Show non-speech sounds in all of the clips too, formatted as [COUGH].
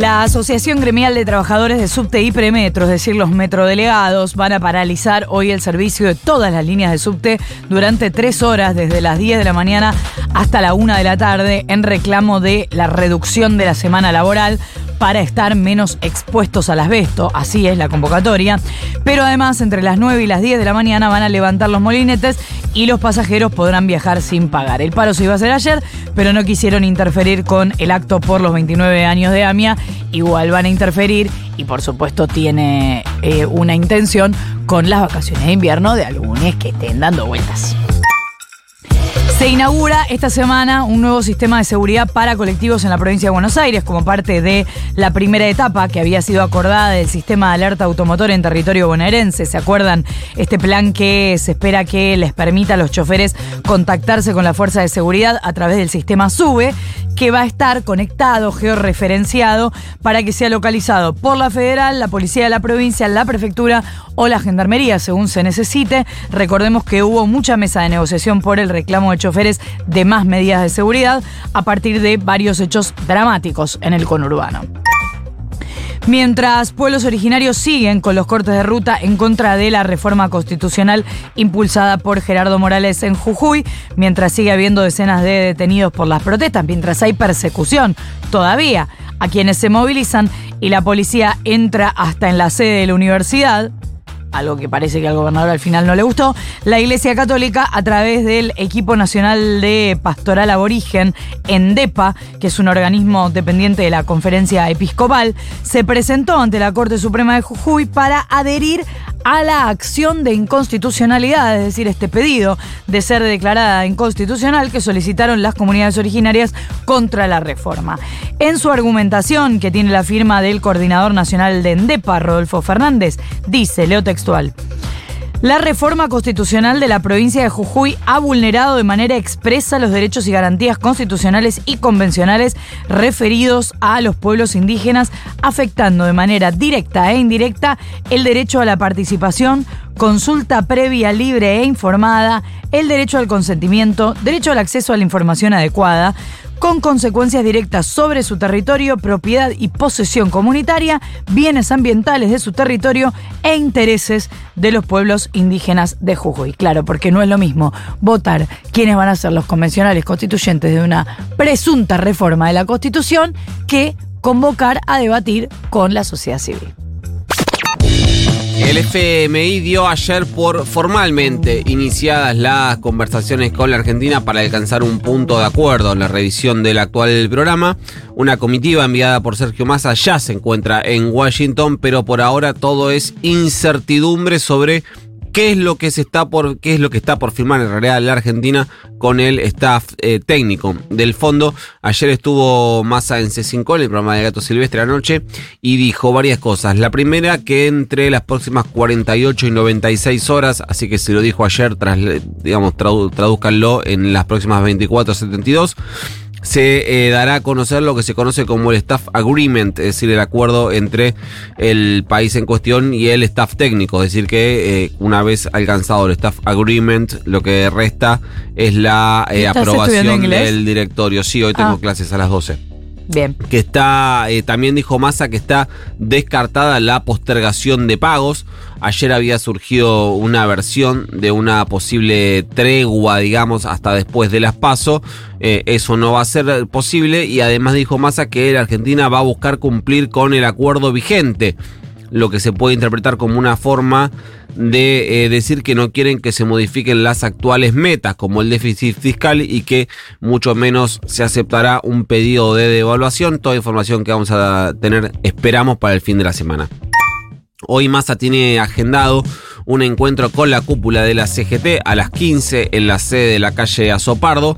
La Asociación Gremial de Trabajadores de Subte y Premetro, es decir, los metrodelegados, van a paralizar hoy el servicio de todas las líneas de subte durante tres horas, desde las 10 de la mañana hasta la 1 de la tarde, en reclamo de la reducción de la semana laboral para estar menos expuestos al asbesto, así es la convocatoria. Pero además, entre las 9 y las 10 de la mañana van a levantar los molinetes y los pasajeros podrán viajar sin pagar. El paro se iba a hacer ayer, pero no quisieron interferir con el acto por los 29 años de AMIA. Igual van a interferir y por supuesto tiene eh, una intención con las vacaciones de invierno de algunos que estén dando vueltas. Se inaugura esta semana un nuevo sistema de seguridad para colectivos en la provincia de Buenos Aires como parte de la primera etapa que había sido acordada del sistema de alerta automotor en territorio bonaerense. ¿Se acuerdan? Este plan que se espera que les permita a los choferes contactarse con la fuerza de seguridad a través del sistema SUBE, que va a estar conectado, georreferenciado, para que sea localizado por la federal, la policía de la provincia, la prefectura o la gendarmería, según se necesite. Recordemos que hubo mucha mesa de negociación por el reclamo de choferes de más medidas de seguridad a partir de varios hechos dramáticos en el conurbano. Mientras pueblos originarios siguen con los cortes de ruta en contra de la reforma constitucional impulsada por Gerardo Morales en Jujuy, mientras sigue habiendo decenas de detenidos por las protestas, mientras hay persecución todavía a quienes se movilizan y la policía entra hasta en la sede de la universidad, algo que parece que al gobernador al final no le gustó, la Iglesia Católica, a través del Equipo Nacional de Pastoral Aborigen, ENDEPA, que es un organismo dependiente de la Conferencia Episcopal, se presentó ante la Corte Suprema de Jujuy para adherir a la acción de inconstitucionalidad, es decir, este pedido de ser declarada inconstitucional que solicitaron las comunidades originarias contra la reforma. En su argumentación, que tiene la firma del coordinador nacional de ENDEPA, Rodolfo Fernández, dice, leo textual, la reforma constitucional de la provincia de Jujuy ha vulnerado de manera expresa los derechos y garantías constitucionales y convencionales referidos a los pueblos indígenas, afectando de manera directa e indirecta el derecho a la participación, consulta previa, libre e informada, el derecho al consentimiento, derecho al acceso a la información adecuada, con consecuencias directas sobre su territorio, propiedad y posesión comunitaria, bienes ambientales de su territorio e intereses de los pueblos indígenas de Jujuy. Claro, porque no es lo mismo votar quiénes van a ser los convencionales constituyentes de una presunta reforma de la Constitución que convocar a debatir con la sociedad civil. El FMI dio ayer por formalmente iniciadas las conversaciones con la Argentina para alcanzar un punto de acuerdo en la revisión del actual programa. Una comitiva enviada por Sergio Massa ya se encuentra en Washington, pero por ahora todo es incertidumbre sobre qué es lo que se está por qué es lo que está por firmar en realidad la Argentina con el staff eh, técnico del fondo. Ayer estuvo Massa en C5 en el programa de Gato Silvestre anoche y dijo varias cosas. La primera que entre las próximas 48 y 96 horas, así que se lo dijo ayer, digamos tradúzcanlo en las próximas 24 72 se eh, dará a conocer lo que se conoce como el Staff Agreement, es decir, el acuerdo entre el país en cuestión y el staff técnico. Es decir, que eh, una vez alcanzado el Staff Agreement, lo que resta es la eh, aprobación del directorio. Sí, hoy tengo ah. clases a las 12. Bien. Que está, eh, también dijo Massa que está descartada la postergación de pagos. Ayer había surgido una versión de una posible tregua, digamos, hasta después de las. Eh, eso no va a ser posible y además dijo Massa que la Argentina va a buscar cumplir con el acuerdo vigente lo que se puede interpretar como una forma de eh, decir que no quieren que se modifiquen las actuales metas como el déficit fiscal y que mucho menos se aceptará un pedido de devaluación. Toda información que vamos a tener esperamos para el fin de la semana. Hoy Massa tiene agendado un encuentro con la cúpula de la CGT a las 15 en la sede de la calle Azopardo.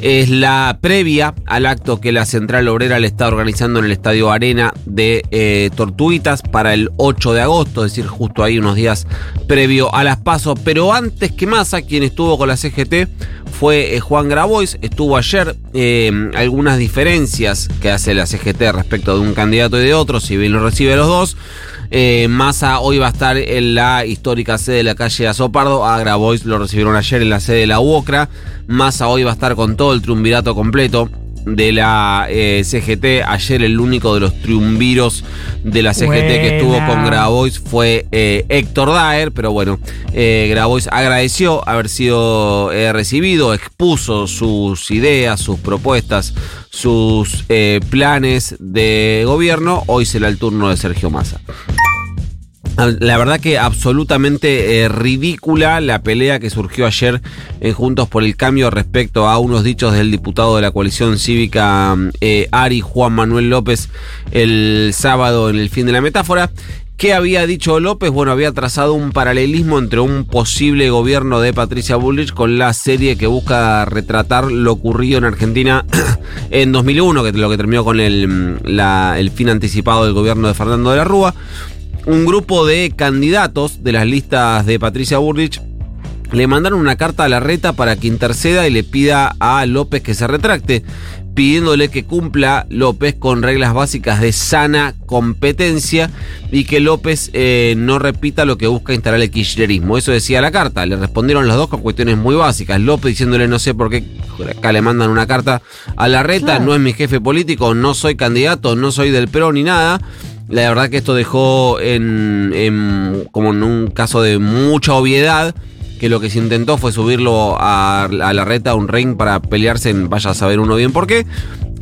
Es la previa al acto que la Central Obrera le está organizando en el Estadio Arena de eh, Tortuguitas para el 8 de agosto, es decir, justo ahí unos días previo a las pasos. Pero antes que Massa, quien estuvo con la CGT fue eh, Juan Grabois, estuvo ayer eh, algunas diferencias que hace la CGT respecto de un candidato y de otro, si bien lo recibe los dos. Eh, Massa hoy va a estar en la histórica sede de la calle Azopardo. A Grabois lo recibieron ayer en la sede de la UOCRA. Massa hoy va a estar con todo el triunvirato completo de la eh, CGT. Ayer el único de los triunviros de la CGT que estuvo con Grabois fue eh, Héctor Daer, pero bueno, eh, Grabois agradeció haber sido recibido, expuso sus ideas, sus propuestas, sus planes de gobierno. Hoy será el turno de Sergio Massa. La verdad que absolutamente eh, ridícula la pelea que surgió ayer en Juntos por el Cambio respecto a unos dichos del diputado de la coalición cívica eh, Ari Juan Manuel López el sábado en el fin de la metáfora. ¿Qué había dicho López? Bueno, había trazado un paralelismo entre un posible gobierno de Patricia Bullrich con la serie que busca retratar lo ocurrido en Argentina [COUGHS] en 2001, que es lo que terminó con el, el fin anticipado del gobierno de Fernando de la Rúa un grupo de candidatos de las listas de Patricia Burrich le mandaron una carta a la reta para que interceda y le pida a López que se retracte, pidiéndole que cumpla López con reglas básicas de sana competencia y que López eh, no repita lo que busca instalar el kirchnerismo. Eso decía la carta. Le respondieron los dos con cuestiones muy básicas. López diciéndole no sé por qué acá le mandan una carta a la reta, claro. no es mi jefe político, no soy candidato, no soy del PRO ni nada. La verdad que esto dejó en, en, como en un caso de mucha obviedad que lo que se intentó fue subirlo a, la reta a un ring para pelearse en vaya a saber uno bien por qué.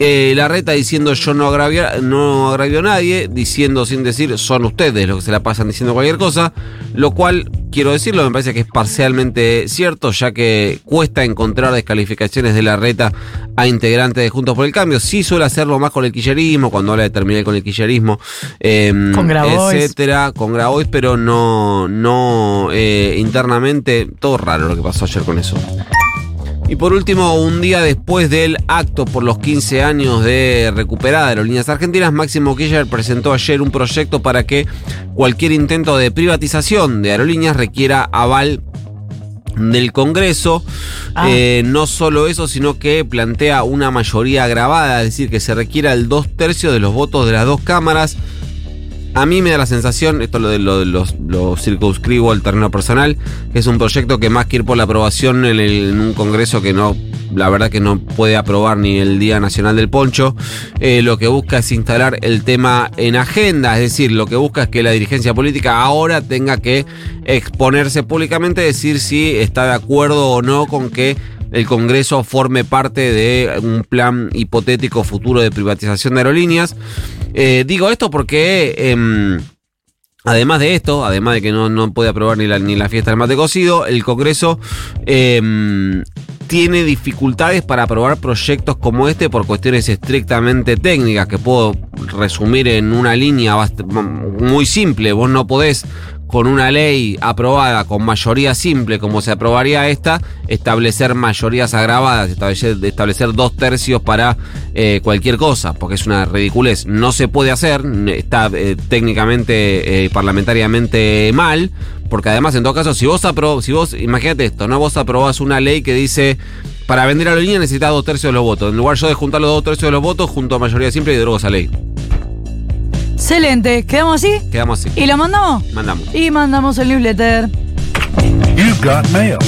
Eh, la reta diciendo yo no agravio, no agravio a nadie, diciendo sin decir son ustedes los que se la pasan diciendo cualquier cosa, lo cual, quiero decirlo, me parece que es parcialmente cierto, ya que cuesta encontrar descalificaciones de la reta a integrantes de Juntos por el Cambio. Sí suele hacerlo más con el quillerismo, cuando habla de terminar con el quillerismo, eh, con Grabois. etcétera, con Grabois, pero no, no eh, internamente, todo raro lo que pasó ayer con eso. Y por último, un día después del acto por los 15 años de recuperada de Aerolíneas Argentinas, Máximo Kirchner presentó ayer un proyecto para que cualquier intento de privatización de aerolíneas requiera aval del Congreso. Ah. Eh, no solo eso, sino que plantea una mayoría agravada, es decir, que se requiera el dos tercios de los votos de las dos cámaras. A mí me da la sensación, esto lo, lo, lo, lo circunscribo al terreno personal, que es un proyecto que más que ir por la aprobación en, el, en un congreso que no, la verdad que no puede aprobar ni el Día Nacional del Poncho, eh, lo que busca es instalar el tema en agenda, es decir, lo que busca es que la dirigencia política ahora tenga que exponerse públicamente, decir si está de acuerdo o no con que el Congreso forme parte de un plan hipotético futuro de privatización de aerolíneas. Eh, digo esto porque... Eh, Además de esto, además de que no, no puede aprobar ni la, ni la fiesta del mate cocido, el Congreso eh, tiene dificultades para aprobar proyectos como este por cuestiones estrictamente técnicas que puedo resumir en una línea muy simple. Vos no podés con una ley aprobada con mayoría simple, como se aprobaría esta, establecer mayorías agravadas, establecer, dos tercios para eh, cualquier cosa, porque es una ridiculez. No se puede hacer, está eh, técnicamente, eh, parlamentariamente mal, porque además, en todo caso, si vos aprobás, si vos, imagínate esto, ¿no? Vos aprobás una ley que dice. Para vender a la línea necesitas dos tercios de los votos. En lugar yo de juntar los dos tercios de los votos, junto a mayoría simple y derogo esa ley. Excelente. ¿Quedamos así? Quedamos así. ¿Y lo mandamos? Mandamos. Y mandamos el newsletter. You've got mail.